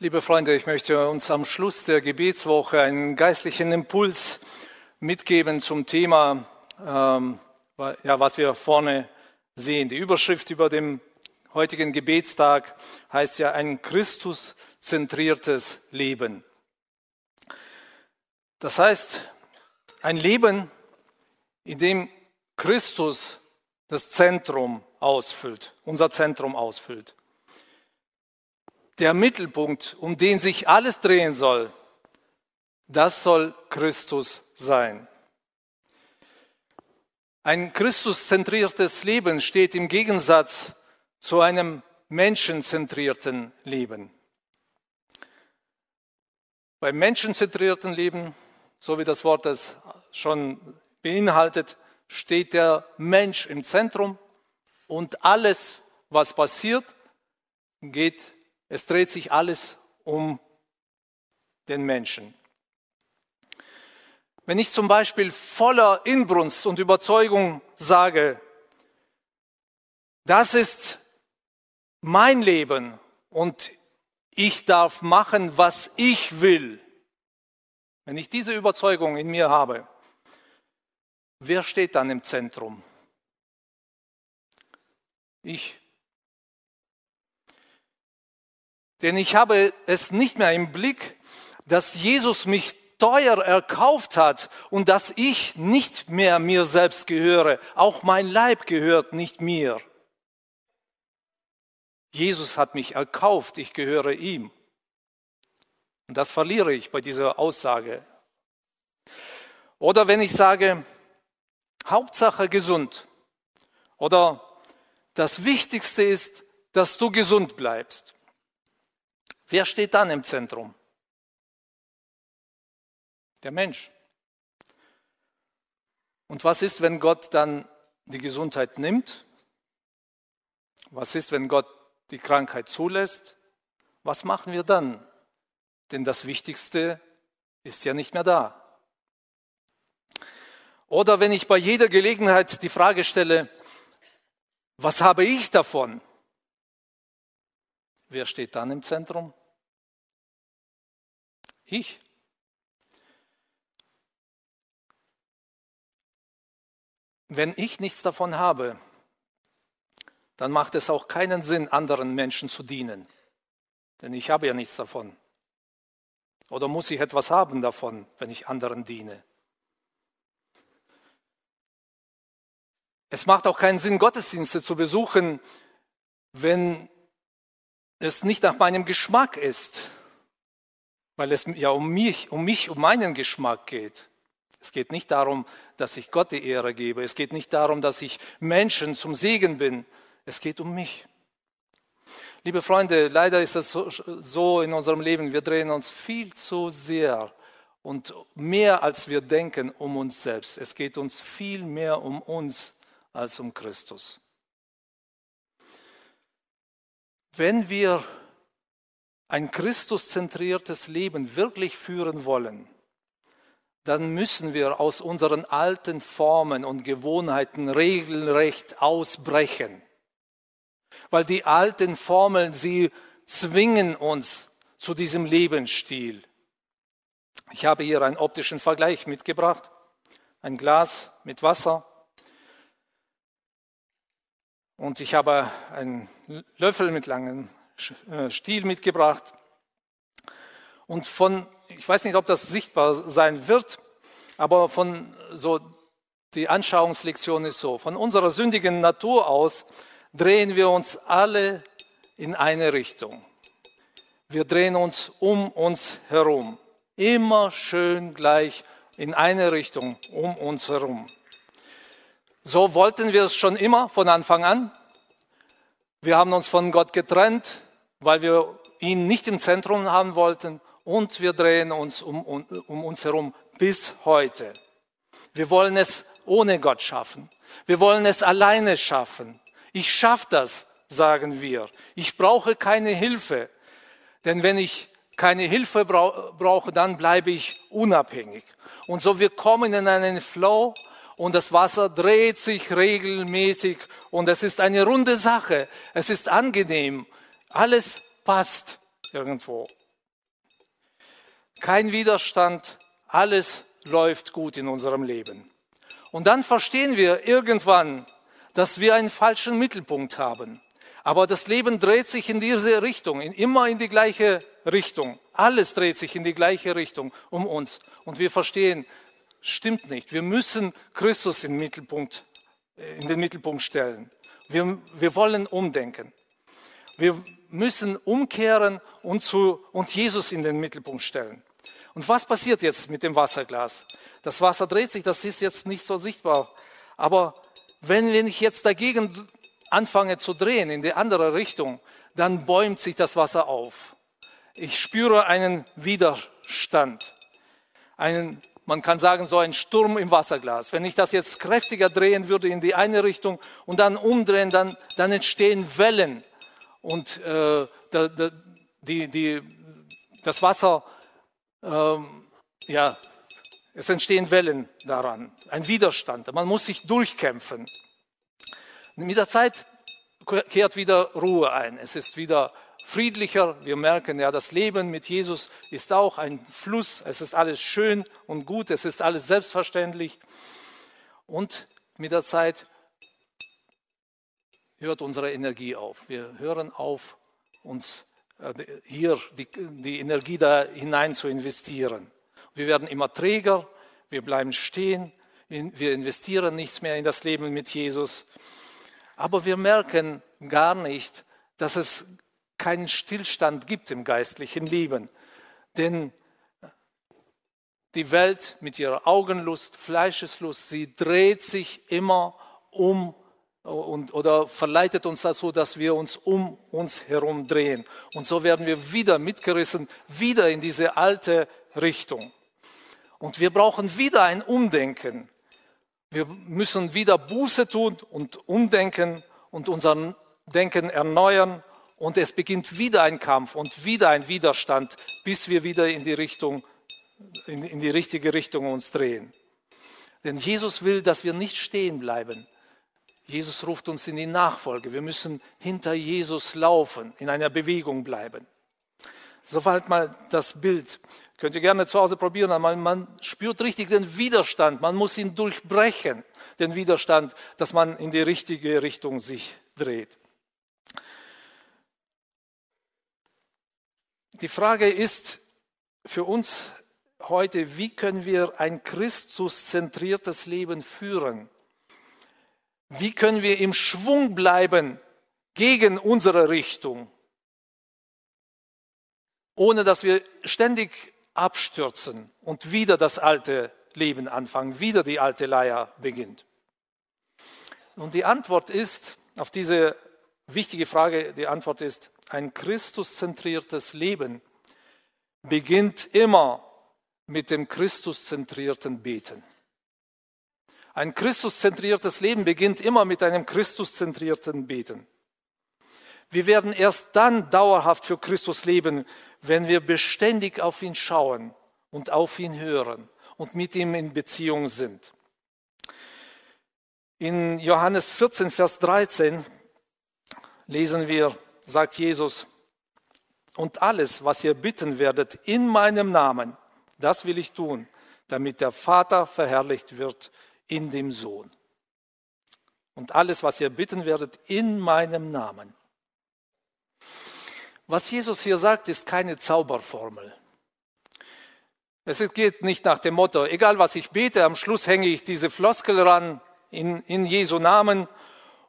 Liebe Freunde, ich möchte uns am Schluss der Gebetswoche einen geistlichen Impuls mitgeben zum Thema, ähm, ja, was wir vorne sehen. Die Überschrift über dem heutigen Gebetstag heißt ja ein Christus-zentriertes Leben. Das heißt, ein Leben, in dem Christus das Zentrum ausfüllt, unser Zentrum ausfüllt der Mittelpunkt, um den sich alles drehen soll, das soll Christus sein. Ein Christuszentriertes Leben steht im Gegensatz zu einem menschenzentrierten Leben. Beim menschenzentrierten Leben, so wie das Wort es schon beinhaltet, steht der Mensch im Zentrum und alles, was passiert, geht es dreht sich alles um den Menschen. Wenn ich zum Beispiel voller Inbrunst und Überzeugung sage, das ist mein Leben und ich darf machen, was ich will, wenn ich diese Überzeugung in mir habe, wer steht dann im Zentrum? Ich. Denn ich habe es nicht mehr im Blick, dass Jesus mich teuer erkauft hat und dass ich nicht mehr mir selbst gehöre. Auch mein Leib gehört nicht mir. Jesus hat mich erkauft, ich gehöre ihm. Und das verliere ich bei dieser Aussage. Oder wenn ich sage, Hauptsache gesund. Oder das Wichtigste ist, dass du gesund bleibst. Wer steht dann im Zentrum? Der Mensch. Und was ist, wenn Gott dann die Gesundheit nimmt? Was ist, wenn Gott die Krankheit zulässt? Was machen wir dann? Denn das Wichtigste ist ja nicht mehr da. Oder wenn ich bei jeder Gelegenheit die Frage stelle, was habe ich davon? Wer steht dann im Zentrum? Ich. Wenn ich nichts davon habe, dann macht es auch keinen Sinn, anderen Menschen zu dienen. Denn ich habe ja nichts davon. Oder muss ich etwas haben davon, wenn ich anderen diene? Es macht auch keinen Sinn, Gottesdienste zu besuchen, wenn es nicht nach meinem Geschmack ist weil es ja um mich, um mich, um meinen Geschmack geht. Es geht nicht darum, dass ich Gott die Ehre gebe. Es geht nicht darum, dass ich Menschen zum Segen bin. Es geht um mich. Liebe Freunde, leider ist es so in unserem Leben, wir drehen uns viel zu sehr und mehr als wir denken um uns selbst. Es geht uns viel mehr um uns als um Christus. Wenn wir ein Christuszentriertes Leben wirklich führen wollen, dann müssen wir aus unseren alten Formen und Gewohnheiten regelrecht ausbrechen. Weil die alten Formeln, sie zwingen uns zu diesem Lebensstil. Ich habe hier einen optischen Vergleich mitgebracht. Ein Glas mit Wasser. Und ich habe einen Löffel mit langem äh, Stiel mitgebracht. Und von, ich weiß nicht, ob das sichtbar sein wird, aber von so, die Anschauungslektion ist so, von unserer sündigen Natur aus drehen wir uns alle in eine Richtung. Wir drehen uns um uns herum. Immer schön gleich in eine Richtung um uns herum. So wollten wir es schon immer von Anfang an. Wir haben uns von Gott getrennt weil wir ihn nicht im Zentrum haben wollten und wir drehen uns um, um, um uns herum bis heute. Wir wollen es ohne Gott schaffen. Wir wollen es alleine schaffen. Ich schaffe das, sagen wir. Ich brauche keine Hilfe. Denn wenn ich keine Hilfe brauche, dann bleibe ich unabhängig. Und so wir kommen in einen Flow und das Wasser dreht sich regelmäßig und es ist eine runde Sache. Es ist angenehm alles passt irgendwo. kein Widerstand, alles läuft gut in unserem Leben. Und dann verstehen wir irgendwann, dass wir einen falschen Mittelpunkt haben. Aber das Leben dreht sich in diese Richtung, immer in die gleiche Richtung. Alles dreht sich in die gleiche Richtung um uns. Und wir verstehen, stimmt nicht. Wir müssen Christus in den Mittelpunkt, äh, in den Mittelpunkt stellen. Wir, wir wollen umdenken. Wir müssen umkehren und, zu, und Jesus in den Mittelpunkt stellen. Und was passiert jetzt mit dem Wasserglas? Das Wasser dreht sich, das ist jetzt nicht so sichtbar. Aber wenn, wenn ich jetzt dagegen anfange zu drehen in die andere Richtung, dann bäumt sich das Wasser auf. Ich spüre einen Widerstand, einen, man kann sagen, so einen Sturm im Wasserglas. Wenn ich das jetzt kräftiger drehen würde in die eine Richtung und dann umdrehen, dann, dann entstehen Wellen und äh, die, die, das Wasser, äh, ja, es entstehen Wellen daran, ein Widerstand. Man muss sich durchkämpfen. Mit der Zeit kehrt wieder Ruhe ein. Es ist wieder friedlicher. Wir merken ja, das Leben mit Jesus ist auch ein Fluss. Es ist alles schön und gut. Es ist alles selbstverständlich. Und mit der Zeit hört unsere Energie auf. Wir hören auf, uns äh, hier die, die Energie da hinein zu investieren. Wir werden immer träger, wir bleiben stehen, wir investieren nichts mehr in das Leben mit Jesus. Aber wir merken gar nicht, dass es keinen Stillstand gibt im geistlichen Leben. Denn die Welt mit ihrer Augenlust, Fleischeslust, sie dreht sich immer um und, oder verleitet uns dazu, dass wir uns um uns herum drehen. Und so werden wir wieder mitgerissen, wieder in diese alte Richtung. Und wir brauchen wieder ein Umdenken. Wir müssen wieder Buße tun und umdenken und unser Denken erneuern. Und es beginnt wieder ein Kampf und wieder ein Widerstand, bis wir wieder in die Richtung, in, in die richtige Richtung uns drehen. Denn Jesus will, dass wir nicht stehen bleiben, Jesus ruft uns in die Nachfolge. Wir müssen hinter Jesus laufen, in einer Bewegung bleiben. Soweit mal das Bild. Könnt ihr gerne zu Hause probieren, aber man spürt richtig den Widerstand. Man muss ihn durchbrechen, den Widerstand, dass man in die richtige Richtung sich dreht. Die Frage ist für uns heute, wie können wir ein Christuszentriertes Leben führen? Wie können wir im Schwung bleiben gegen unsere Richtung, ohne dass wir ständig abstürzen und wieder das alte Leben anfangen, wieder die alte Leier beginnt? Und die Antwort ist auf diese wichtige Frage, die Antwort ist, ein Christuszentriertes Leben beginnt immer mit dem Christuszentrierten Beten. Ein Christuszentriertes Leben beginnt immer mit einem Christuszentrierten Beten. Wir werden erst dann dauerhaft für Christus leben, wenn wir beständig auf ihn schauen und auf ihn hören und mit ihm in Beziehung sind. In Johannes 14, Vers 13 lesen wir, sagt Jesus, und alles, was ihr bitten werdet in meinem Namen, das will ich tun, damit der Vater verherrlicht wird in dem Sohn. Und alles, was ihr bitten werdet, in meinem Namen. Was Jesus hier sagt, ist keine Zauberformel. Es geht nicht nach dem Motto, egal was ich bete, am Schluss hänge ich diese Floskel ran in, in Jesu Namen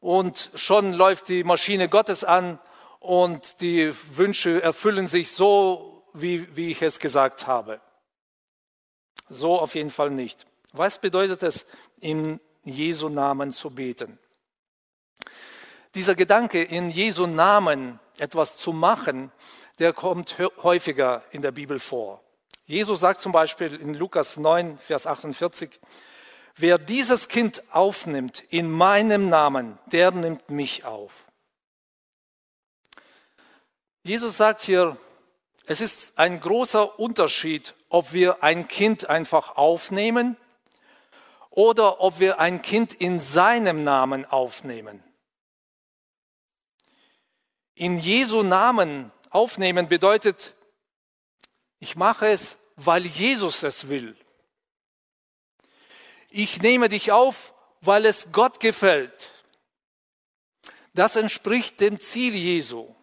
und schon läuft die Maschine Gottes an und die Wünsche erfüllen sich so, wie, wie ich es gesagt habe. So auf jeden Fall nicht. Was bedeutet es, in Jesu Namen zu beten? Dieser Gedanke, in Jesu Namen etwas zu machen, der kommt häufiger in der Bibel vor. Jesus sagt zum Beispiel in Lukas 9, Vers 48, wer dieses Kind aufnimmt in meinem Namen, der nimmt mich auf. Jesus sagt hier, es ist ein großer Unterschied, ob wir ein Kind einfach aufnehmen oder ob wir ein Kind in seinem Namen aufnehmen. In Jesu Namen aufnehmen bedeutet, ich mache es, weil Jesus es will. Ich nehme dich auf, weil es Gott gefällt. Das entspricht dem Ziel Jesu.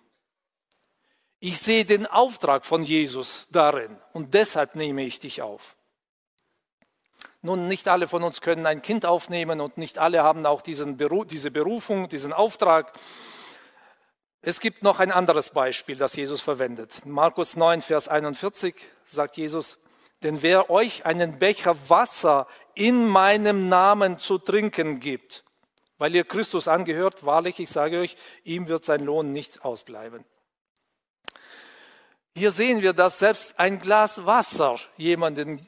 Ich sehe den Auftrag von Jesus darin und deshalb nehme ich dich auf. Nun, nicht alle von uns können ein Kind aufnehmen und nicht alle haben auch diesen Beruf, diese Berufung, diesen Auftrag. Es gibt noch ein anderes Beispiel, das Jesus verwendet. Markus 9, Vers 41 sagt Jesus, denn wer euch einen Becher Wasser in meinem Namen zu trinken gibt, weil ihr Christus angehört, wahrlich, ich sage euch, ihm wird sein Lohn nicht ausbleiben. Hier sehen wir, dass selbst ein Glas Wasser jemanden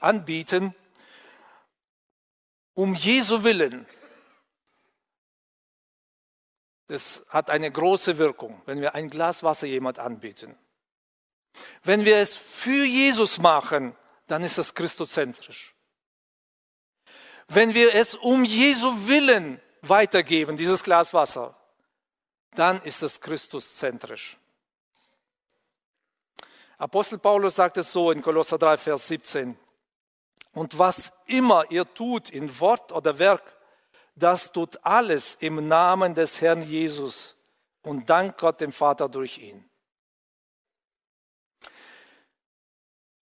anbieten, um Jesu Willen. Das hat eine große Wirkung, wenn wir ein Glas Wasser jemand anbieten. Wenn wir es für Jesus machen, dann ist das christozentrisch. Wenn wir es um Jesu Willen weitergeben, dieses Glas Wasser, dann ist es christuszentrisch. Apostel Paulus sagt es so in Kolosser 3, Vers 17. Und was immer ihr tut in Wort oder Werk, das tut alles im Namen des Herrn Jesus und dank Gott dem Vater durch ihn.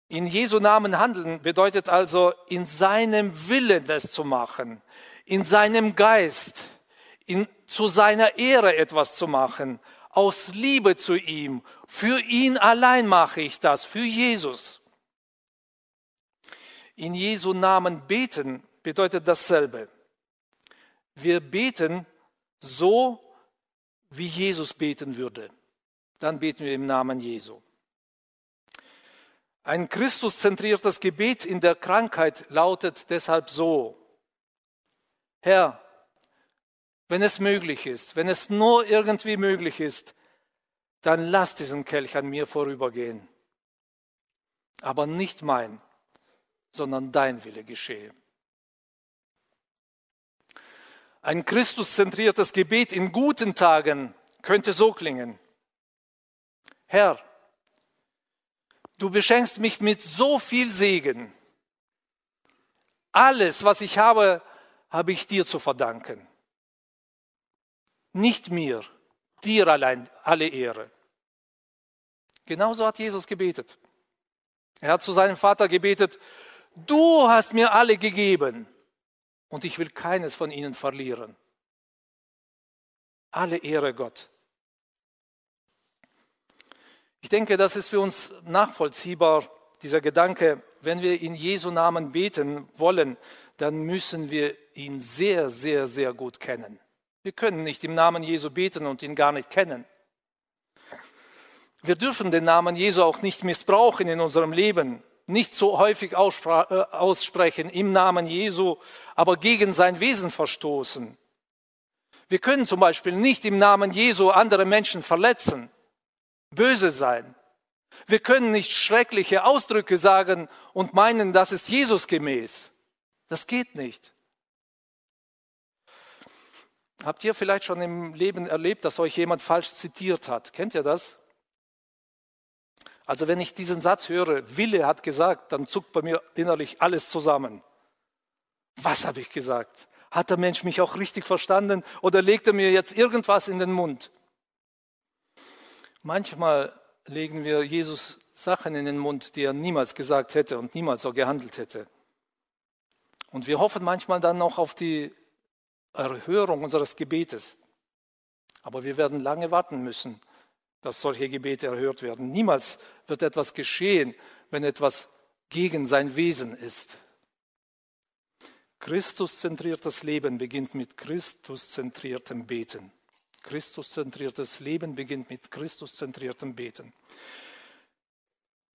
In Jesu Namen handeln bedeutet also, in seinem Willen es zu machen, in seinem Geist, in, zu seiner Ehre etwas zu machen, aus Liebe zu ihm. Für ihn allein mache ich das, für Jesus. In Jesu Namen beten bedeutet dasselbe. Wir beten so, wie Jesus beten würde. Dann beten wir im Namen Jesu. Ein Christuszentriertes Gebet in der Krankheit lautet deshalb so, Herr, wenn es möglich ist, wenn es nur irgendwie möglich ist, dann lass diesen Kelch an mir vorübergehen. Aber nicht mein, sondern dein Wille geschehe. Ein Christuszentriertes Gebet in guten Tagen könnte so klingen. Herr, du beschenkst mich mit so viel Segen. Alles, was ich habe, habe ich dir zu verdanken. Nicht mir, dir allein alle Ehre. Genauso hat Jesus gebetet. Er hat zu seinem Vater gebetet, du hast mir alle gegeben und ich will keines von ihnen verlieren. Alle Ehre Gott. Ich denke, das ist für uns nachvollziehbar, dieser Gedanke, wenn wir in Jesu Namen beten wollen, dann müssen wir ihn sehr, sehr, sehr gut kennen. Wir können nicht im Namen Jesu beten und ihn gar nicht kennen. Wir dürfen den Namen Jesu auch nicht missbrauchen in unserem Leben, nicht so häufig äh, aussprechen im Namen Jesu, aber gegen sein Wesen verstoßen. Wir können zum Beispiel nicht im Namen Jesu andere Menschen verletzen, böse sein. Wir können nicht schreckliche Ausdrücke sagen und meinen, das ist Jesus gemäß. Das geht nicht. Habt ihr vielleicht schon im Leben erlebt, dass euch jemand falsch zitiert hat? Kennt ihr das? Also wenn ich diesen Satz höre, Wille hat gesagt, dann zuckt bei mir innerlich alles zusammen. Was habe ich gesagt? Hat der Mensch mich auch richtig verstanden oder legt er mir jetzt irgendwas in den Mund? Manchmal legen wir Jesus Sachen in den Mund, die er niemals gesagt hätte und niemals so gehandelt hätte. Und wir hoffen manchmal dann noch auf die Erhörung unseres Gebetes. Aber wir werden lange warten müssen, dass solche Gebete erhört werden. Niemals wird etwas geschehen, wenn etwas gegen sein Wesen ist. Christuszentriertes Leben beginnt mit Christuszentriertem Beten. Christuszentriertes Leben beginnt mit Christuszentriertem Beten.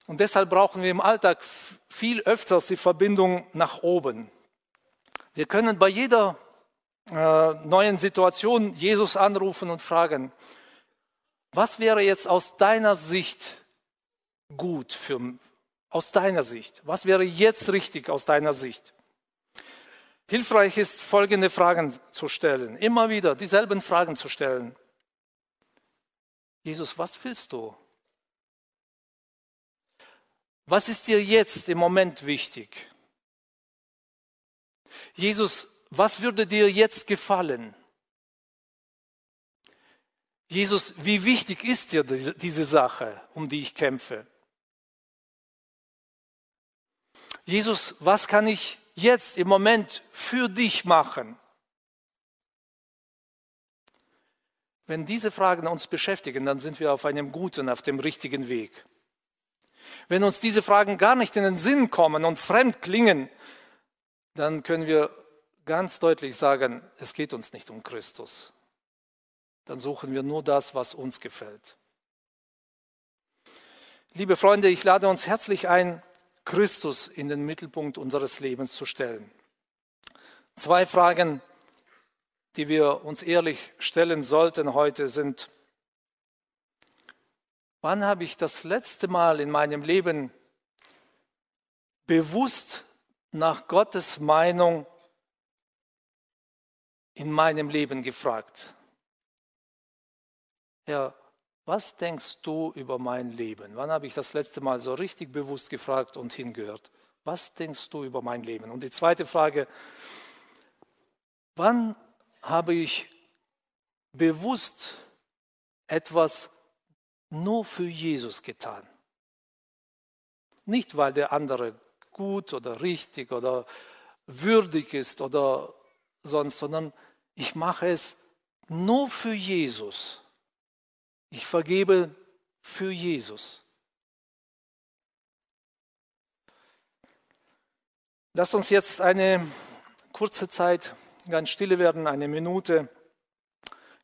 Und deshalb brauchen wir im Alltag viel öfters die Verbindung nach oben. Wir können bei jeder äh, neuen Situation Jesus anrufen und fragen, was wäre jetzt aus deiner Sicht gut für aus deiner Sicht? Was wäre jetzt richtig aus deiner Sicht? Hilfreich ist, folgende Fragen zu stellen. Immer wieder dieselben Fragen zu stellen. Jesus, was willst du? Was ist dir jetzt im Moment wichtig? Jesus, was würde dir jetzt gefallen? Jesus, wie wichtig ist dir diese Sache, um die ich kämpfe? Jesus, was kann ich jetzt im Moment für dich machen? Wenn diese Fragen uns beschäftigen, dann sind wir auf einem guten, auf dem richtigen Weg. Wenn uns diese Fragen gar nicht in den Sinn kommen und fremd klingen, dann können wir ganz deutlich sagen, es geht uns nicht um Christus. Dann suchen wir nur das, was uns gefällt. Liebe Freunde, ich lade uns herzlich ein, Christus in den Mittelpunkt unseres Lebens zu stellen. Zwei Fragen, die wir uns ehrlich stellen sollten heute sind, wann habe ich das letzte Mal in meinem Leben bewusst nach Gottes Meinung in meinem Leben gefragt? Herr, was denkst du über mein Leben? Wann habe ich das letzte Mal so richtig bewusst gefragt und hingehört? Was denkst du über mein Leben? Und die zweite Frage, wann habe ich bewusst etwas nur für Jesus getan? Nicht, weil der andere gut oder richtig oder würdig ist oder sonst, sondern ich mache es nur für Jesus. Ich vergebe für Jesus. Lasst uns jetzt eine kurze Zeit ganz stille werden, eine Minute.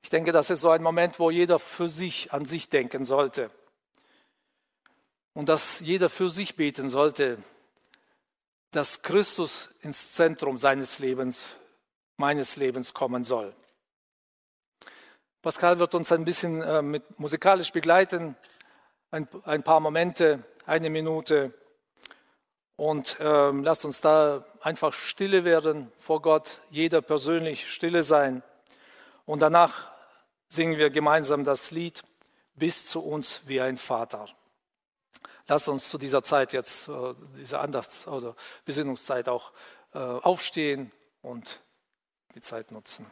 Ich denke, das ist so ein Moment, wo jeder für sich an sich denken sollte. Und dass jeder für sich beten sollte, dass Christus ins Zentrum seines Lebens, meines Lebens kommen soll. Pascal wird uns ein bisschen äh, mit musikalisch begleiten, ein, ein, paar Momente, eine Minute. Und ähm, lasst uns da einfach stille werden vor Gott, jeder persönlich stille sein. Und danach singen wir gemeinsam das Lied Bis zu uns wie ein Vater. Lasst uns zu dieser Zeit jetzt, äh, dieser Andachts- oder Besinnungszeit auch äh, aufstehen und die Zeit nutzen.